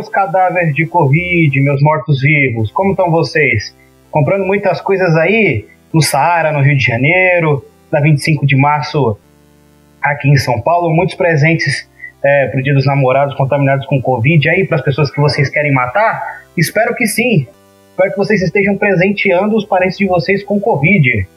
Meus cadáveres de Covid, meus mortos-vivos, como estão vocês? Comprando muitas coisas aí no Saara, no Rio de Janeiro, na 25 de março aqui em São Paulo, muitos presentes é, pro Dia dos Namorados contaminados com Covid aí para as pessoas que vocês querem matar? Espero que sim. Espero que vocês estejam presenteando os parentes de vocês com Covid.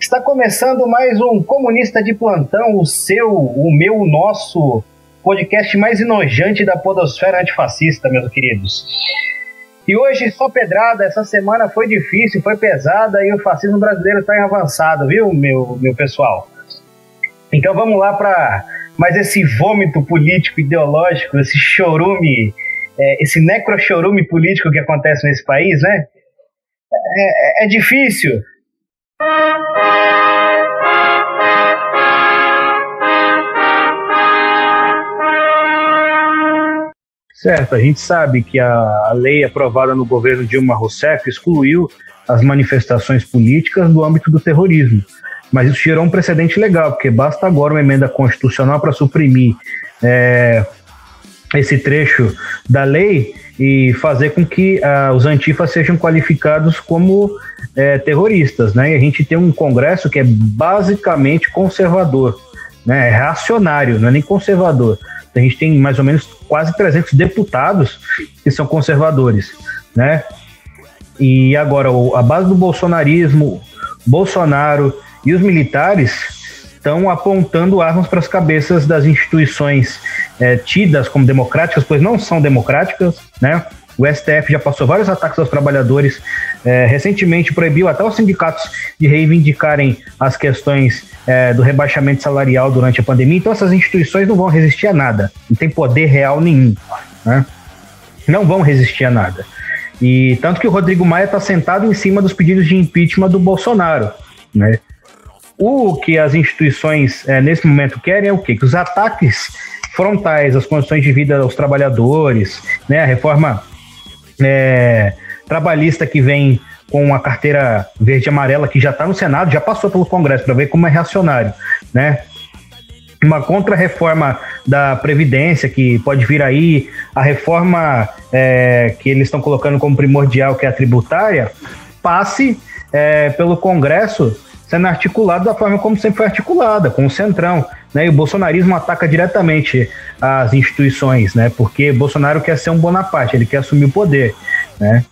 Está começando mais um Comunista de Plantão, o seu, o meu, o nosso podcast mais enojante da podosfera antifascista, meus queridos. E hoje só pedrada, essa semana foi difícil, foi pesada e o fascismo brasileiro está em avançado, viu, meu, meu pessoal? Então vamos lá para mais esse vômito político ideológico, esse chorume, é, esse necrochorume político que acontece nesse país, né? É, é, é difícil. Certo, a gente sabe que a lei aprovada no governo Dilma Rousseff excluiu as manifestações políticas do âmbito do terrorismo. Mas isso gerou um precedente legal, porque basta agora uma emenda constitucional para suprimir é, esse trecho da lei e fazer com que uh, os antifas sejam qualificados como é, terroristas. Né? E a gente tem um Congresso que é basicamente conservador, né? é reacionário, não é nem conservador. A gente tem mais ou menos quase 300 deputados que são conservadores. Né? E agora, a base do bolsonarismo, Bolsonaro e os militares estão apontando armas para as cabeças das instituições é, tidas como democráticas, pois não são democráticas, né? O STF já passou vários ataques aos trabalhadores, é, recentemente proibiu até os sindicatos de reivindicarem as questões é, do rebaixamento salarial durante a pandemia. Então, essas instituições não vão resistir a nada, não tem poder real nenhum. Né? Não vão resistir a nada. E tanto que o Rodrigo Maia está sentado em cima dos pedidos de impeachment do Bolsonaro. Né? O que as instituições é, nesse momento querem é o quê? Que os ataques frontais às condições de vida dos trabalhadores, né, a reforma é, trabalhista que vem com a carteira verde e amarela que já está no Senado, já passou pelo Congresso para ver como é reacionário, né? Uma contra-reforma da Previdência que pode vir aí, a reforma é, que eles estão colocando como primordial, que é a tributária, passe é, pelo Congresso sendo articulado da forma como sempre foi articulada, com o Centrão. Né? E o bolsonarismo ataca diretamente as instituições, né? porque Bolsonaro quer ser um Bonaparte, ele quer assumir o poder. Né?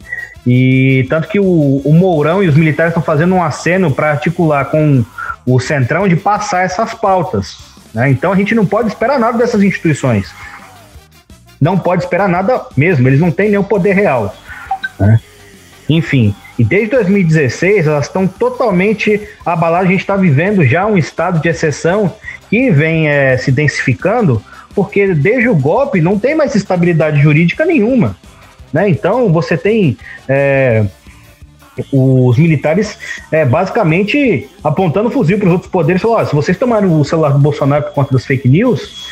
E tanto que o, o Mourão e os militares estão fazendo um aceno para articular com o Centrão de passar essas pautas. Né? Então a gente não pode esperar nada dessas instituições. Não pode esperar nada mesmo, eles não têm nenhum poder real. Né? Enfim, e desde 2016 elas estão totalmente abaladas. A gente está vivendo já um estado de exceção que vem é, se densificando, porque desde o golpe não tem mais estabilidade jurídica nenhuma. Né? Então você tem é, os militares é, basicamente apontando fuzil para os outros poderes falando: se vocês tomaram o celular do Bolsonaro por conta das fake news,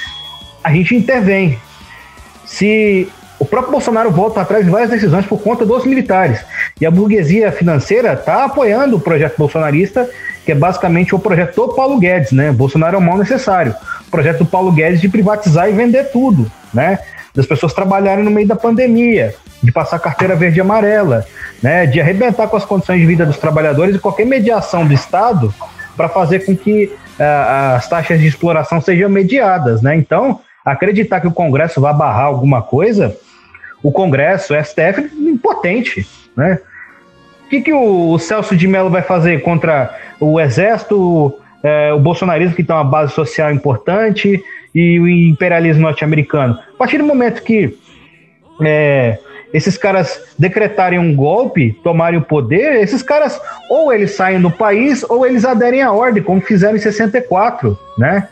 a gente intervém. Se o próprio Bolsonaro volta atrás de várias decisões por conta dos militares. E a burguesia financeira está apoiando o projeto bolsonarista, que é basicamente o projeto do Paulo Guedes, né? Bolsonaro é o mal necessário. O projeto do Paulo Guedes de privatizar e vender tudo, né? Das pessoas trabalharem no meio da pandemia, de passar carteira verde e amarela, né? De arrebentar com as condições de vida dos trabalhadores e qualquer mediação do Estado para fazer com que uh, as taxas de exploração sejam mediadas, né? Então, acreditar que o Congresso vai barrar alguma coisa o Congresso, o STF, impotente, né? O que, que o Celso de Mello vai fazer contra o Exército, é, o bolsonarismo, que tem uma base social importante, e o imperialismo norte-americano? A partir do momento que é, esses caras decretarem um golpe, tomarem o poder, esses caras ou eles saem do país ou eles aderem à ordem, como fizeram em 64, né?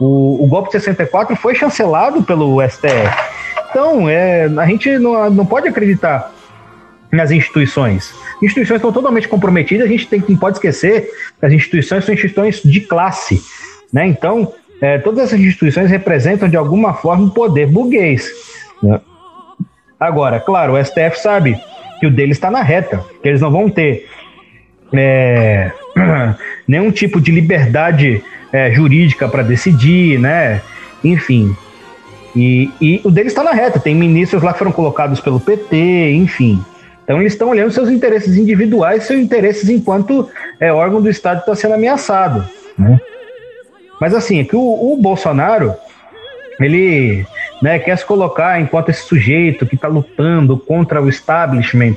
O, o golpe de 64 foi chancelado pelo STF. Então, é, a gente não, não pode acreditar nas instituições. Instituições estão totalmente comprometidas, a gente tem, não pode esquecer que as instituições são instituições de classe. Né? Então, é, todas essas instituições representam de alguma forma o poder burguês. Né? Agora, claro, o STF sabe que o deles está na reta, que eles não vão ter é, nenhum tipo de liberdade é, jurídica para decidir, né? Enfim, E, e o deles está na reta. Tem ministros lá que foram colocados pelo PT, enfim. Então eles estão olhando seus interesses individuais, seus interesses enquanto é, órgão do Estado está sendo ameaçado. Né? Mas assim, é que o, o Bolsonaro, ele né, quer se colocar enquanto esse sujeito que está lutando contra o establishment,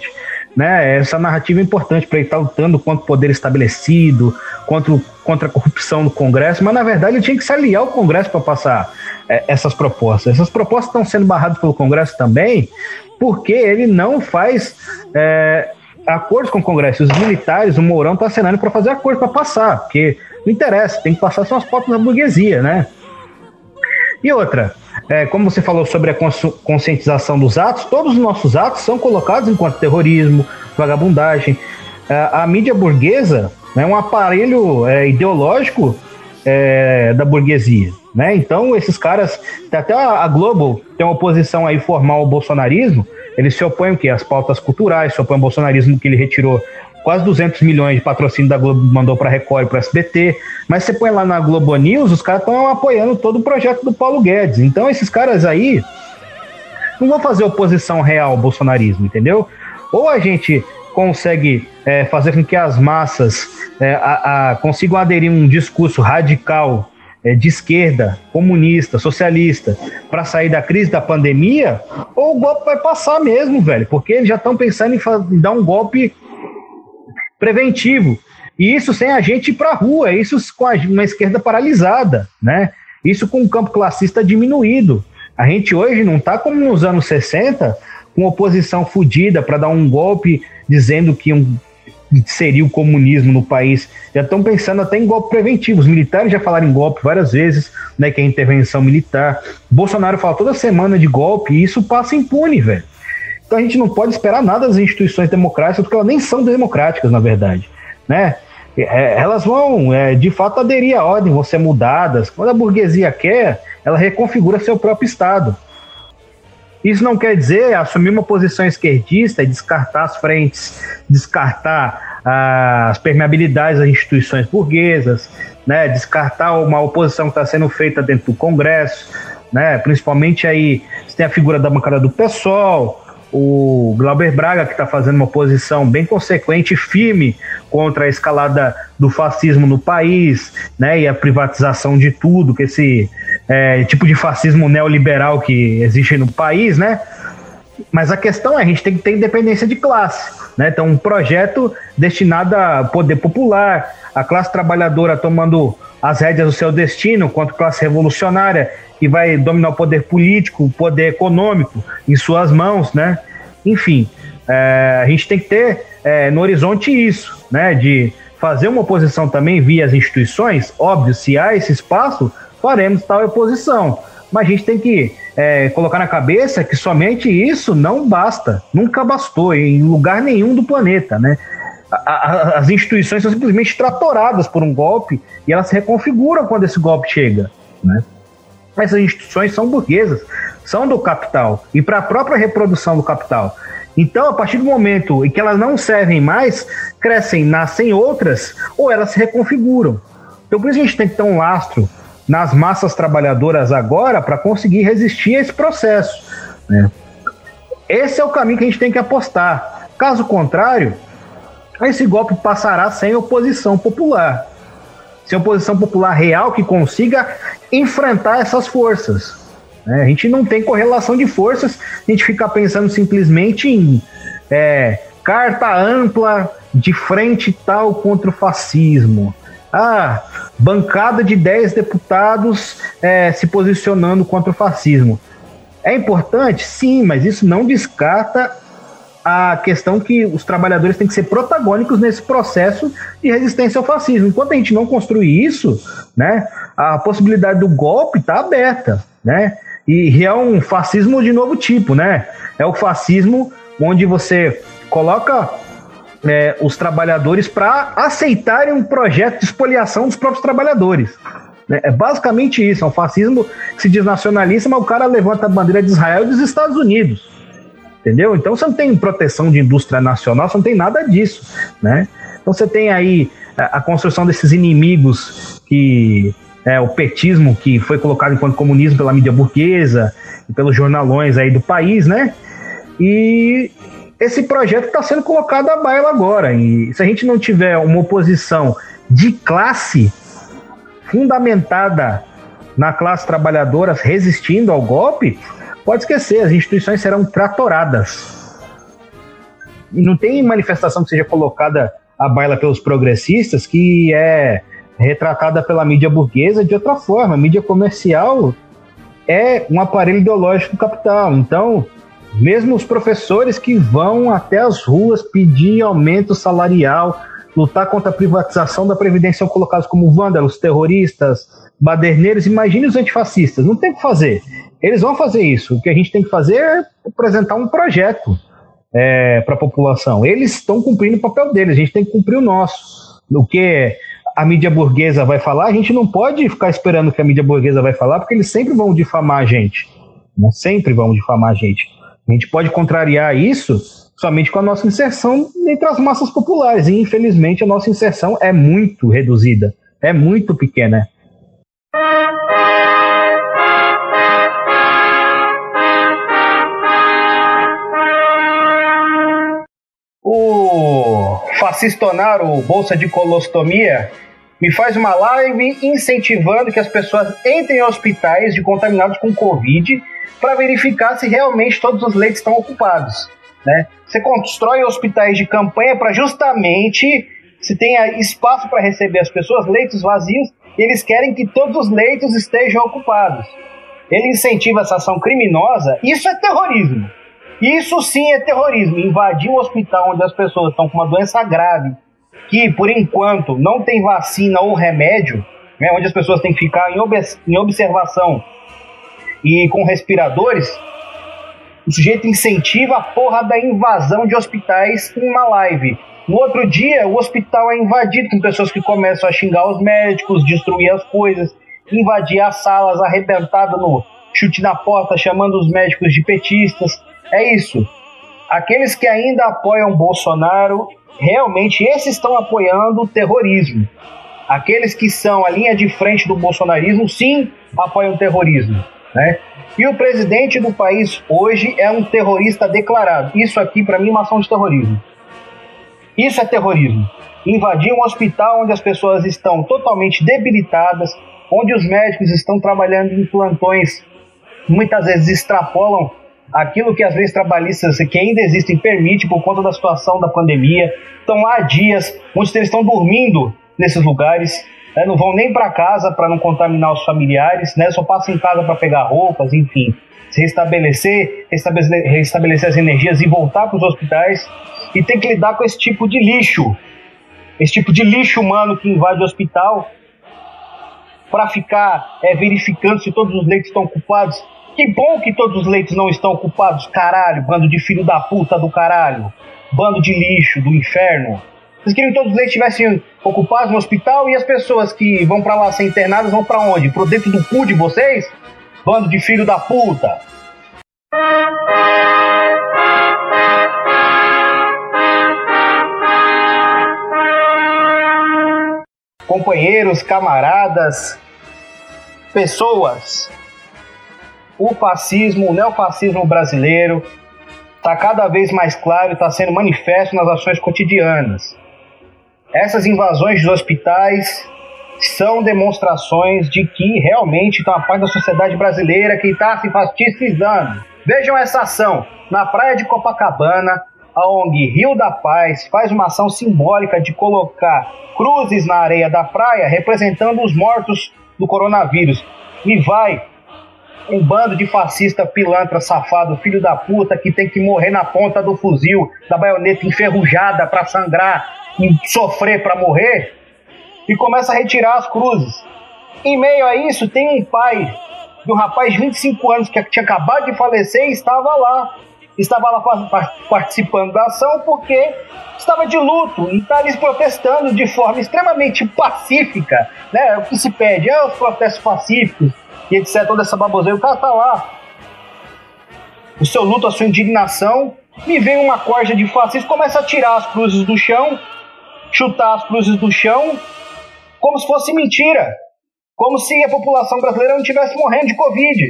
né, essa narrativa é importante para ele estar tá lutando contra o poder estabelecido, contra, contra a corrupção no Congresso, mas na verdade ele tinha que se aliar ao Congresso para passar é, essas propostas. Essas propostas estão sendo barradas pelo Congresso também, porque ele não faz é, acordos com o Congresso. Os militares, o Mourão está assinando para fazer acordo para passar, porque não interessa, tem que passar são as pautas da burguesia, né? E outra, é, como você falou sobre a conscientização dos atos, todos os nossos atos são colocados enquanto terrorismo, vagabundagem. É, a mídia burguesa é um aparelho é, ideológico é, da burguesia. Né? Então, esses caras, até a Globo tem uma oposição aí formal ao bolsonarismo, eles se opõem o quê? As pautas culturais, se opõem ao bolsonarismo que ele retirou quase 200 milhões de patrocínio da Globo, mandou para Record e para SBT, mas você põe lá na Globo News, os caras estão apoiando todo o projeto do Paulo Guedes. Então, esses caras aí não vão fazer oposição real ao bolsonarismo, entendeu? Ou a gente consegue é, fazer com que as massas é, a, a, consigam aderir a um discurso radical é, de esquerda, comunista, socialista, para sair da crise da pandemia, ou o golpe vai passar mesmo, velho, porque eles já estão pensando em, em, dar um golpe preventivo. E isso sem a gente ir para a rua, isso com uma esquerda paralisada, né? Isso com o campo classista diminuído. A gente hoje não está como nos anos 60, com oposição fodida para dar um golpe dizendo que um, seria o comunismo no país. Já estão pensando até em golpe preventivo. Os militares já falaram em golpe várias vezes, né, que é intervenção militar. Bolsonaro fala toda semana de golpe e isso passa impune, velho. Então a gente não pode esperar nada das instituições democráticas, porque elas nem são democráticas, na verdade, né? É, elas vão, é, de fato, aderir à ordem, vão ser mudadas. Quando a burguesia quer, ela reconfigura seu próprio Estado. Isso não quer dizer assumir uma posição esquerdista e descartar as frentes, descartar ah, as permeabilidades das instituições burguesas, né, descartar uma oposição que está sendo feita dentro do Congresso, né, principalmente aí você tem a figura da bancada do PSOL, o Glauber Braga, que está fazendo uma posição bem consequente e firme contra a escalada do fascismo no país, né, e a privatização de tudo, que esse é, tipo de fascismo neoliberal que existe no país, né? Mas a questão é, a gente tem que ter independência de classe, né? Então, um projeto destinado a poder popular, a classe trabalhadora tomando as rédeas do seu destino, quanto classe revolucionária que vai dominar o poder político, o poder econômico em suas mãos, né? Enfim, é, a gente tem que ter é, no horizonte isso, né? De fazer uma oposição também via as instituições, óbvio, se há esse espaço, faremos tal oposição. Mas a gente tem que é, colocar na cabeça que somente isso não basta, nunca bastou em lugar nenhum do planeta, né? as instituições são simplesmente tratoradas por um golpe e elas se reconfiguram quando esse golpe chega, né? Essas instituições são burguesas, são do capital e para a própria reprodução do capital. Então, a partir do momento em que elas não servem mais, crescem, nascem outras ou elas se reconfiguram. Então, por isso a gente tem que ter um lastro nas massas trabalhadoras agora para conseguir resistir a esse processo. Né? Esse é o caminho que a gente tem que apostar. Caso contrário, esse golpe passará sem oposição popular. Sem oposição popular real que consiga enfrentar essas forças. Né? A gente não tem correlação de forças, a gente fica pensando simplesmente em é, carta ampla de frente tal contra o fascismo. Ah, bancada de 10 deputados é, se posicionando contra o fascismo. É importante? Sim, mas isso não descarta a questão que os trabalhadores têm que ser protagônicos nesse processo de resistência ao fascismo. Enquanto a gente não construir isso, né, a possibilidade do golpe está aberta, né? E é um fascismo de novo tipo, né? É o fascismo onde você coloca é, os trabalhadores para aceitarem um projeto de expoliação dos próprios trabalhadores. Né? É basicamente isso, é um fascismo que se diz nacionalista, mas o cara levanta a bandeira de Israel e dos Estados Unidos. Entendeu? Então você não tem proteção de indústria nacional, você não tem nada disso. Né? Então você tem aí a, a construção desses inimigos que é, o petismo que foi colocado enquanto comunismo pela mídia burguesa e pelos jornalões aí do país, né? E esse projeto está sendo colocado à baila agora. E se a gente não tiver uma oposição de classe fundamentada na classe trabalhadora resistindo ao golpe, pode esquecer, as instituições serão tratoradas. E não tem manifestação que seja colocada à baila pelos progressistas que é retratada pela mídia burguesa de outra forma. A mídia comercial é um aparelho ideológico do capital. Então, mesmo os professores que vão até as ruas pedir aumento salarial, lutar contra a privatização da Previdência são colocados como vândalos, terroristas, baderneiros. Imagine os antifascistas. Não tem o que fazer. Eles vão fazer isso. O que a gente tem que fazer é apresentar um projeto é, para a população. Eles estão cumprindo o papel deles, a gente tem que cumprir o nosso. O que a mídia burguesa vai falar, a gente não pode ficar esperando que a mídia burguesa vai falar, porque eles sempre vão difamar a gente. Né? Sempre vão difamar a gente. A gente pode contrariar isso somente com a nossa inserção entre as massas populares. E, infelizmente, a nossa inserção é muito reduzida, é muito pequena. O fascistonaro Bolsa de Colostomia me faz uma live incentivando que as pessoas entrem em hospitais de contaminados com Covid para verificar se realmente todos os leitos estão ocupados. Né? Você constrói hospitais de campanha para justamente se tenha espaço para receber as pessoas, leitos vazios, e eles querem que todos os leitos estejam ocupados. Ele incentiva essa ação criminosa, isso é terrorismo. Isso sim é terrorismo. Invadir um hospital onde as pessoas estão com uma doença grave, que por enquanto não tem vacina ou remédio, né, onde as pessoas têm que ficar em, ob em observação e com respiradores, o sujeito incentiva a porra da invasão de hospitais em uma live. No outro dia, o hospital é invadido com pessoas que começam a xingar os médicos, destruir as coisas, invadir as salas, arrebentado no chute na porta, chamando os médicos de petistas. É isso. Aqueles que ainda apoiam Bolsonaro, realmente esses estão apoiando o terrorismo. Aqueles que são a linha de frente do bolsonarismo, sim, apoiam o terrorismo. Né? E o presidente do país hoje é um terrorista declarado. Isso aqui, para mim, é uma ação de terrorismo. Isso é terrorismo. Invadir um hospital onde as pessoas estão totalmente debilitadas, onde os médicos estão trabalhando em plantões, muitas vezes extrapolam aquilo que as leis trabalhistas que ainda existem permite por conta da situação da pandemia. Estão há dias, muitos deles estão dormindo nesses lugares né, não vão nem para casa para não contaminar os familiares, né, só passam em casa para pegar roupas, enfim, se restabelecer, restabelecer, restabelecer as energias e voltar para os hospitais e tem que lidar com esse tipo de lixo, esse tipo de lixo humano que invade o hospital para ficar é, verificando se todos os leitos estão ocupados. Que bom que todos os leitos não estão ocupados, caralho, bando de filho da puta do caralho, bando de lixo do inferno. Vocês queriam que todos os leitos estivessem ocupados no hospital e as pessoas que vão para lá ser internadas vão para onde? Pro dentro do cu de vocês? Bando de filho da puta! Companheiros, camaradas, pessoas, o fascismo, o neofascismo brasileiro está cada vez mais claro e está sendo manifesto nas ações cotidianas. Essas invasões dos hospitais são demonstrações de que realmente está a parte da sociedade brasileira que está se fascistizando. Vejam essa ação. Na praia de Copacabana, a ONG Rio da Paz faz uma ação simbólica de colocar cruzes na areia da praia representando os mortos do coronavírus. E vai um bando de fascista pilantra safado, filho da puta, que tem que morrer na ponta do fuzil, da baioneta enferrujada para sangrar sofrer para morrer e começa a retirar as cruzes. Em meio a isso, tem um pai de um rapaz de 25 anos que tinha acabado de falecer e estava lá. Estava lá participando da ação porque estava de luto e está ali protestando de forma extremamente pacífica. Né? O que se pede é os protestos pacíficos e etc. Toda essa baboseira. O cara está lá. O seu luto, a sua indignação. Me vem uma corja de fascistas, começa a tirar as cruzes do chão chutar as cruzes do chão como se fosse mentira. Como se a população brasileira não estivesse morrendo de Covid.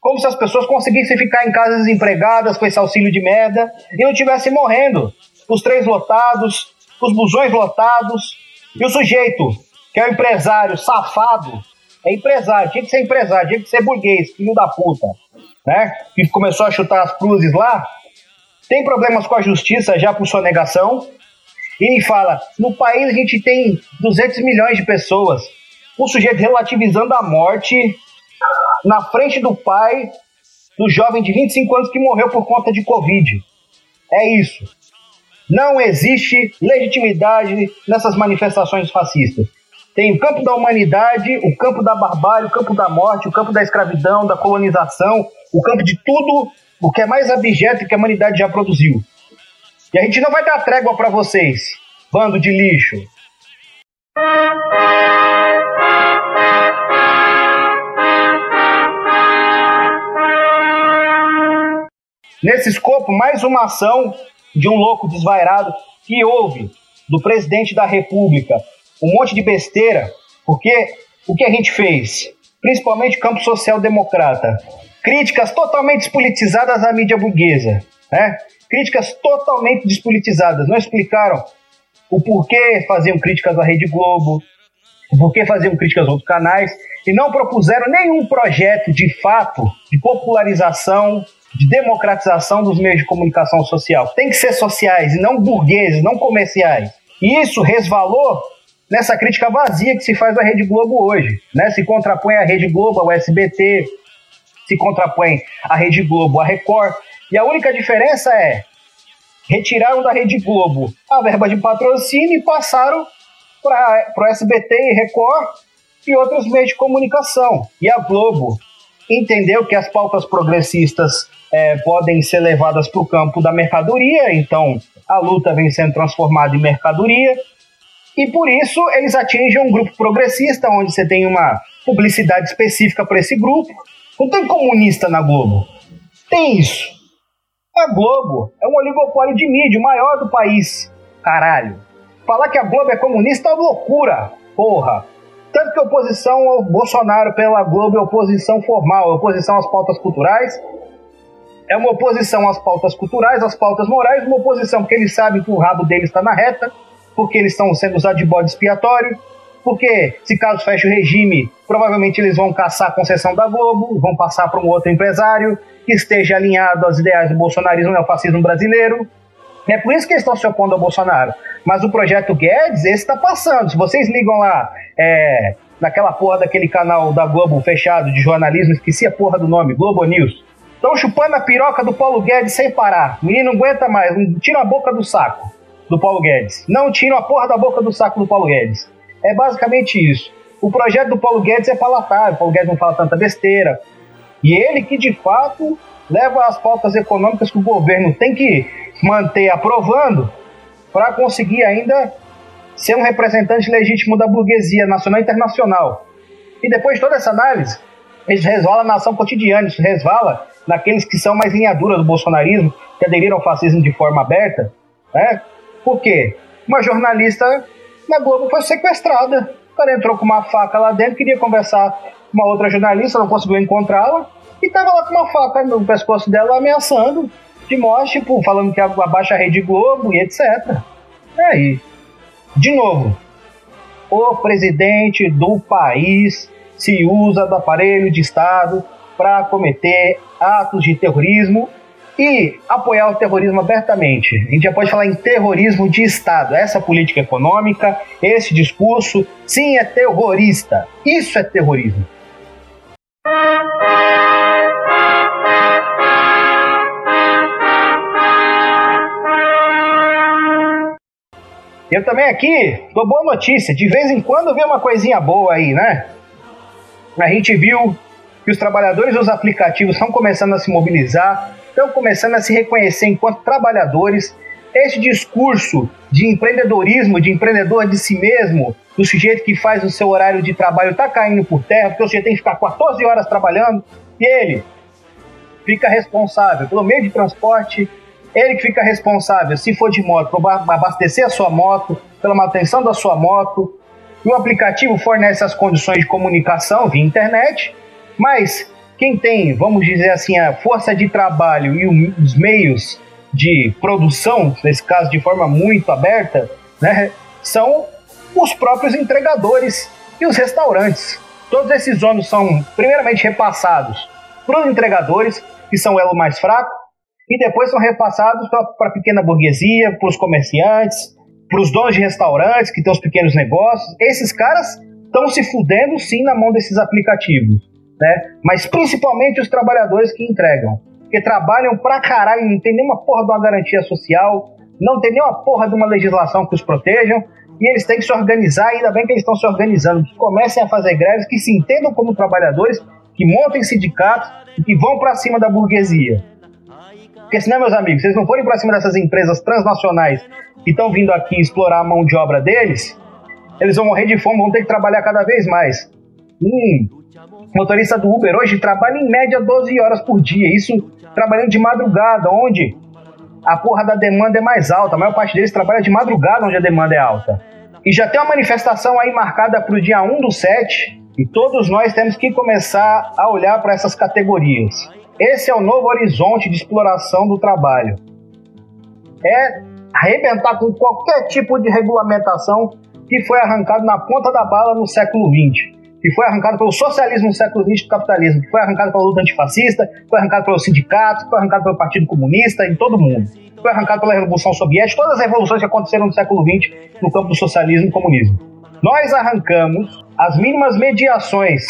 Como se as pessoas conseguissem ficar em casa desempregadas com esse auxílio de merda e não estivessem morrendo. Os trens lotados, os busões lotados, e o sujeito, que é o empresário safado, é empresário, tinha que ser empresário, tinha que ser burguês, filho da puta, né? Que começou a chutar as cruzes lá, tem problemas com a justiça já por sonegação, e me fala: no país a gente tem 200 milhões de pessoas. O sujeito relativizando a morte na frente do pai do jovem de 25 anos que morreu por conta de Covid. É isso. Não existe legitimidade nessas manifestações fascistas. Tem o campo da humanidade, o campo da barbárie, o campo da morte, o campo da escravidão, da colonização, o campo de tudo o que é mais abjeto que a humanidade já produziu. E a gente não vai dar trégua para vocês, bando de lixo. Nesse escopo, mais uma ação de um louco desvairado que houve do presidente da República. Um monte de besteira, porque o que a gente fez? Principalmente o campo social-democrata. Críticas totalmente despolitizadas à mídia burguesa. Né? Críticas totalmente despolitizadas. Não explicaram o porquê faziam críticas à Rede Globo, o porquê faziam críticas a outros canais, e não propuseram nenhum projeto de fato de popularização de democratização dos meios de comunicação social. Tem que ser sociais e não burgueses, não comerciais. E isso resvalou nessa crítica vazia que se faz à Rede Globo hoje. Né? Se contrapõe a Rede Globo ao SBT, se contrapõe a Rede Globo à Record. E a única diferença é retiraram da Rede Globo a verba de patrocínio e passaram para o SBT e Record e outros meios de comunicação. E a Globo entendeu que as pautas progressistas é, podem ser levadas para o campo da mercadoria, então a luta vem sendo transformada em mercadoria, e por isso eles atingem um grupo progressista, onde você tem uma publicidade específica para esse grupo. Não tem comunista na Globo. Tem isso. A Globo é um oligopólio de mídia, o maior do país. Caralho. Falar que a Globo é comunista é loucura. Porra. Tanto que a oposição ao Bolsonaro pela Globo é oposição formal, é oposição às pautas culturais, é uma oposição às pautas culturais, às pautas morais, uma oposição porque eles sabem que o rabo deles está na reta, porque eles estão sendo usados de bode expiatório, porque se caso feche o regime, provavelmente eles vão caçar a concessão da Globo, vão passar para um outro empresário que esteja alinhado aos ideais do bolsonarismo e ao fascismo brasileiro. É por isso que eles estão se opondo ao Bolsonaro. Mas o projeto Guedes, esse está passando. Se vocês ligam lá é, naquela porra daquele canal da Globo fechado de jornalismo, esqueci a porra do nome, Globo News. Estão chupando a piroca do Paulo Guedes sem parar. O menino não aguenta mais. Tira a boca do saco do Paulo Guedes. Não tira a porra da boca do saco do Paulo Guedes. É basicamente isso. O projeto do Paulo Guedes é palatável. O Paulo Guedes não fala tanta besteira. E ele que, de fato, leva as pautas econômicas que o governo tem que manter aprovando para conseguir ainda ser um representante legítimo da burguesia nacional e internacional. E depois de toda essa análise, isso resvala na ação cotidiana, isso resvala naqueles que são mais linha dura do bolsonarismo, que aderiram ao fascismo de forma aberta. Né? Por quê? Uma jornalista na Globo foi sequestrada. O cara entrou com uma faca lá dentro, queria conversar com uma outra jornalista, não conseguiu encontrá-la, e estava lá com uma faca no pescoço dela ameaçando de morte, tipo, falando que abaixa a Rede Globo e etc. É aí. De novo, o presidente do país se usa do aparelho de Estado para cometer atos de terrorismo e apoiar o terrorismo abertamente. A gente já pode falar em terrorismo de Estado. Essa política econômica, esse discurso, sim, é terrorista. Isso é terrorismo. Eu também aqui dou boa notícia. De vez em quando vê uma coisinha boa aí, né? A gente viu que os trabalhadores dos aplicativos estão começando a se mobilizar, estão começando a se reconhecer enquanto trabalhadores. Esse discurso de empreendedorismo, de empreendedor de si mesmo, do sujeito que faz o seu horário de trabalho, está caindo por terra, porque o sujeito tem que ficar 14 horas trabalhando, e ele fica responsável pelo meio de transporte, ele que fica responsável, se for de moto, por abastecer a sua moto, pela manutenção da sua moto, E o aplicativo fornece as condições de comunicação via internet, mas quem tem, vamos dizer assim, a força de trabalho e os meios de produção, nesse caso de forma muito aberta, né, são os próprios entregadores e os restaurantes. Todos esses ônus são, primeiramente, repassados para os entregadores, que são o elo mais fraco, e depois são repassados para a pequena burguesia, para os comerciantes, para os donos de restaurantes que têm os pequenos negócios. Esses caras estão se fudendo sim na mão desses aplicativos, né? Mas principalmente os trabalhadores que entregam, que trabalham pra caralho, não tem nenhuma porra de uma garantia social, não tem nenhuma porra de uma legislação que os protejam, e eles têm que se organizar, ainda bem que eles estão se organizando, que comecem a fazer greves, que se entendam como trabalhadores, que montem sindicatos e que vão para cima da burguesia. Porque senão, meus amigos, vocês não forem para cima dessas empresas transnacionais que estão vindo aqui explorar a mão de obra deles, eles vão morrer de fome, vão ter que trabalhar cada vez mais. Hum, motorista do Uber hoje trabalha em média 12 horas por dia, isso trabalhando de madrugada, onde a porra da demanda é mais alta. A maior parte deles trabalha de madrugada, onde a demanda é alta. E já tem uma manifestação aí marcada para o dia 1 do 7, e todos nós temos que começar a olhar para essas categorias. Esse é o novo horizonte de exploração do trabalho. É arrebentar com qualquer tipo de regulamentação que foi arrancado na ponta da bala no século XX que foi arrancado pelo socialismo no século XX, do capitalismo, que foi arrancado pela luta antifascista, foi arrancado pelos sindicatos, foi arrancado pelo Partido Comunista, em todo mundo. Foi arrancado pela Revolução Soviética, todas as revoluções que aconteceram no século XX no campo do socialismo e comunismo. Nós arrancamos as mínimas mediações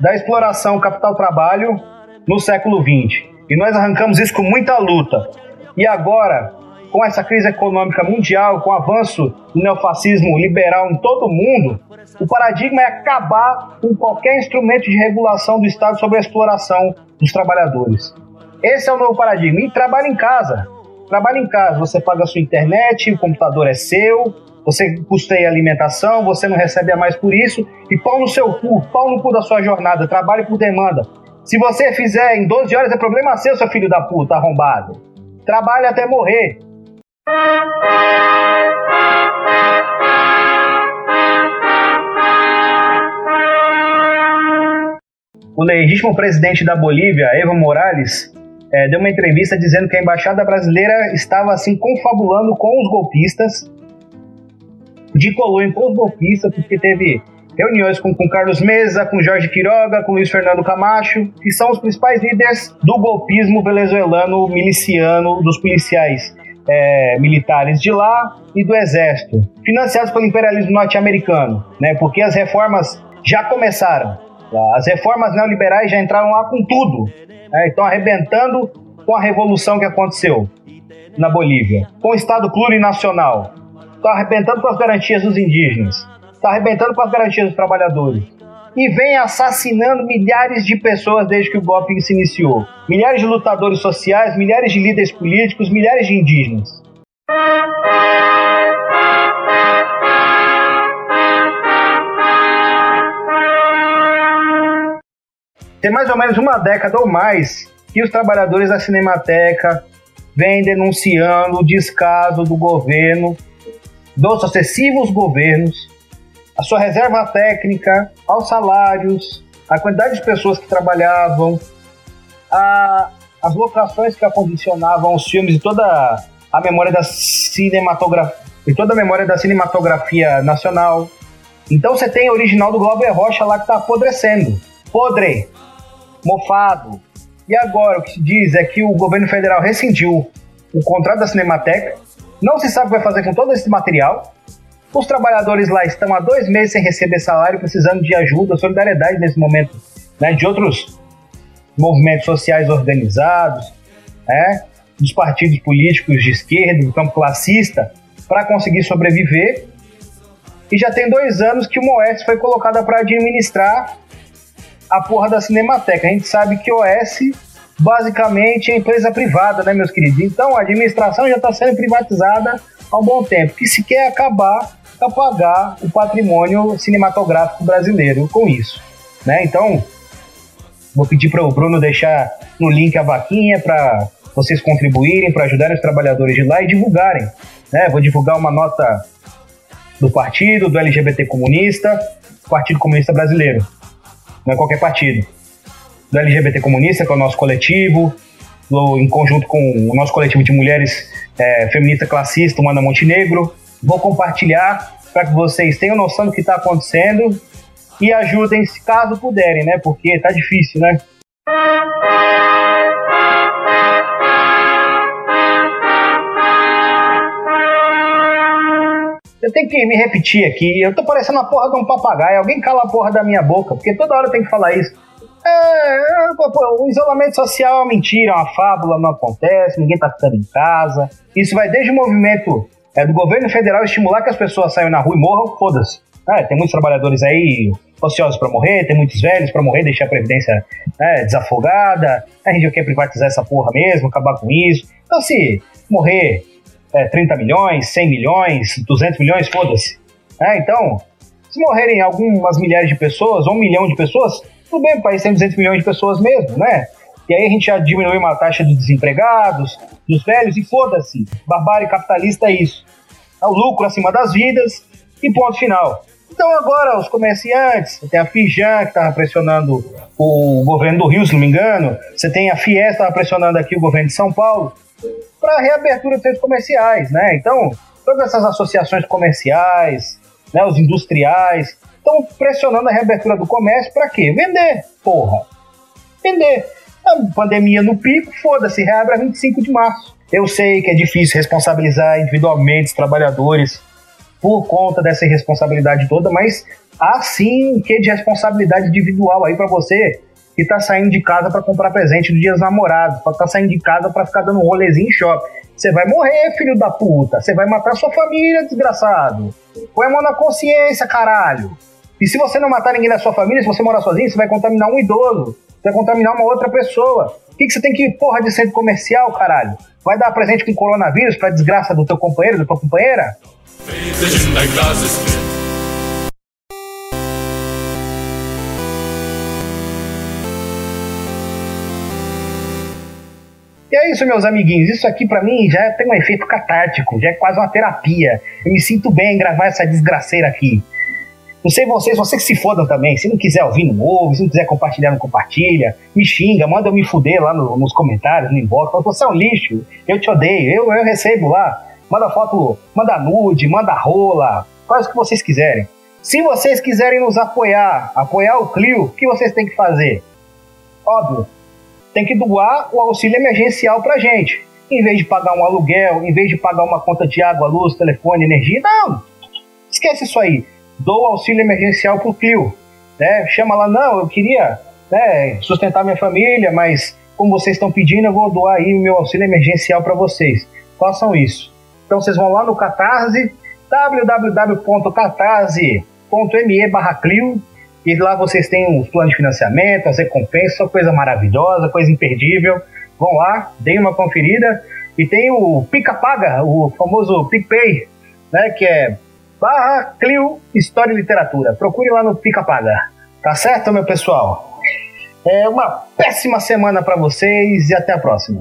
da exploração capital-trabalho no século XX. E nós arrancamos isso com muita luta. E agora, com essa crise econômica mundial, com o avanço do neofascismo liberal em todo o mundo, o paradigma é acabar com qualquer instrumento de regulação do Estado sobre a exploração dos trabalhadores. Esse é o novo paradigma. E trabalha em casa. Trabalha em casa. Você paga a sua internet, o computador é seu, você custeia alimentação, você não recebe a mais por isso. E pau no seu cu, pau no cu da sua jornada. Trabalhe por demanda. Se você fizer em 12 horas, é problema seu, seu filho da puta arrombado. Trabalhe até morrer. O legítimo presidente da Bolívia, Evo Morales, é, deu uma entrevista dizendo que a embaixada brasileira estava assim confabulando com os golpistas, de colônia com os golpistas, porque teve reuniões com, com Carlos Mesa, com Jorge Quiroga, com Luiz Fernando Camacho, que são os principais líderes do golpismo venezuelano miliciano, dos policiais é, militares de lá e do exército, financiados pelo imperialismo norte-americano, né? Porque as reformas já começaram. As reformas neoliberais já entraram lá com tudo. Né? Estão arrebentando com a revolução que aconteceu na Bolívia, com o Estado plurinacional. Estão arrebentando com as garantias dos indígenas. Está arrebentando com as garantias dos trabalhadores. E vem assassinando milhares de pessoas desde que o golpe se iniciou. Milhares de lutadores sociais, milhares de líderes políticos, milhares de indígenas. Tem mais ou menos uma década ou mais que os trabalhadores da Cinemateca vêm denunciando o descaso do governo, dos sucessivos governos, a sua reserva técnica, aos salários, a quantidade de pessoas que trabalhavam, a, as locações que acondicionavam os filmes e toda a memória da cinematografia e toda a memória da cinematografia nacional. Então você tem o original do Glauber Rocha lá que está apodrecendo. Podre mofado. E agora o que se diz é que o governo federal rescindiu o contrato da Cinemateca, não se sabe o que vai fazer com todo esse material. Os trabalhadores lá estão há dois meses sem receber salário, precisando de ajuda, solidariedade nesse momento, né, de outros movimentos sociais organizados, né, dos partidos políticos de esquerda, do campo classista, para conseguir sobreviver. E já tem dois anos que o Moés foi colocada para administrar a porra da Cinemateca. A gente sabe que OS basicamente é empresa privada, né, meus queridos? Então a administração já está sendo privatizada há um bom tempo, que se quer acabar apagar o patrimônio cinematográfico brasileiro com isso, né? Então vou pedir para o Bruno deixar no link a vaquinha para vocês contribuírem, para ajudarem os trabalhadores de lá e divulgarem, né? Vou divulgar uma nota do partido, do LGBT comunista, Partido Comunista Brasileiro. Não é qualquer partido. Do LGBT comunista, que é o nosso coletivo, em conjunto com o nosso coletivo de mulheres é, feminista classista, Humana Montenegro. Vou compartilhar para que vocês tenham noção do que está acontecendo e ajudem se caso puderem, né? Porque tá difícil, né? Eu tenho que me repetir aqui. Eu tô parecendo a porra de um papagaio. Alguém cala a porra da minha boca, porque toda hora tem que falar isso. É, é o isolamento social é uma mentira, é uma fábula, não acontece, ninguém tá ficando em casa. Isso vai desde o movimento é, do governo federal estimular que as pessoas saiam na rua e morram, foda-se. É, tem muitos trabalhadores aí ociosos para morrer, tem muitos velhos para morrer, deixar a Previdência é, desafogada. A gente quer privatizar essa porra mesmo, acabar com isso. Então, se morrer é, 30 milhões, 100 milhões, 200 milhões, foda-se. É, então, se morrerem algumas milhares de pessoas, ou um milhão de pessoas, tudo bem, o país tem 200 milhões de pessoas mesmo, né? E aí a gente já diminuiu uma taxa dos desempregados, dos velhos, e foda-se. Barbárie capitalista é isso. É o lucro acima das vidas e ponto final. Então agora os comerciantes, tem a Fijan que estava pressionando o governo do Rio, se não me engano, você tem a Fies que pressionando aqui o governo de São Paulo para reabertura dos centros comerciais, né? Então, todas essas associações comerciais, né, os industriais, estão pressionando a reabertura do comércio para quê? Vender, porra. Vender. A pandemia no pico, foda-se, reabre a 25 de março. Eu sei que é difícil responsabilizar individualmente os trabalhadores por conta dessa irresponsabilidade toda, mas há sim quê de responsabilidade individual aí para você que tá saindo de casa para comprar presente do Dia dos Namorados, para tá saindo de casa para ficar dando um rolezinho em shopping. Você vai morrer, filho da puta. Você vai matar sua família, desgraçado. Põe a mão na consciência, caralho. E se você não matar ninguém da sua família, se você morar sozinho, você vai contaminar um idoso. Você vai contaminar uma outra pessoa. O que, que você tem que ir, porra, de centro comercial, caralho? Vai dar presente com coronavírus pra desgraça do teu companheiro, da tua companheira? E é isso, meus amiguinhos. Isso aqui para mim já tem um efeito catártico, já é quase uma terapia. Eu me sinto bem em gravar essa desgraceira aqui. Não sei vocês, vocês que se fodam também. Se não quiser ouvir, não ouve. Se não quiser compartilhar, não compartilha. Me xinga, manda eu me fuder lá no, nos comentários, no inbox. Fala, você é um lixo, eu te odeio. Eu, eu recebo lá. Manda foto, manda nude, manda rola. Faz o que vocês quiserem. Se vocês quiserem nos apoiar, apoiar o Clio, o que vocês têm que fazer? Óbvio, tem que doar o auxílio emergencial pra gente. Em vez de pagar um aluguel, em vez de pagar uma conta de água, luz, telefone, energia, não. Esquece isso aí. Doa o auxílio emergencial pro Clio. Né? Chama lá, não, eu queria né, sustentar minha família, mas como vocês estão pedindo, eu vou doar aí o meu auxílio emergencial para vocês. Façam isso. Então vocês vão lá no Catarse, www.catarse.me barra e lá vocês têm os planos de financiamento, as recompensas, coisa maravilhosa, coisa imperdível. Vão lá, deem uma conferida. E tem o Pica Paga, o famoso PicPay, né? Que é barra Clio História e Literatura. Procure lá no Pica Paga. Tá certo, meu pessoal? É uma péssima semana para vocês e até a próxima.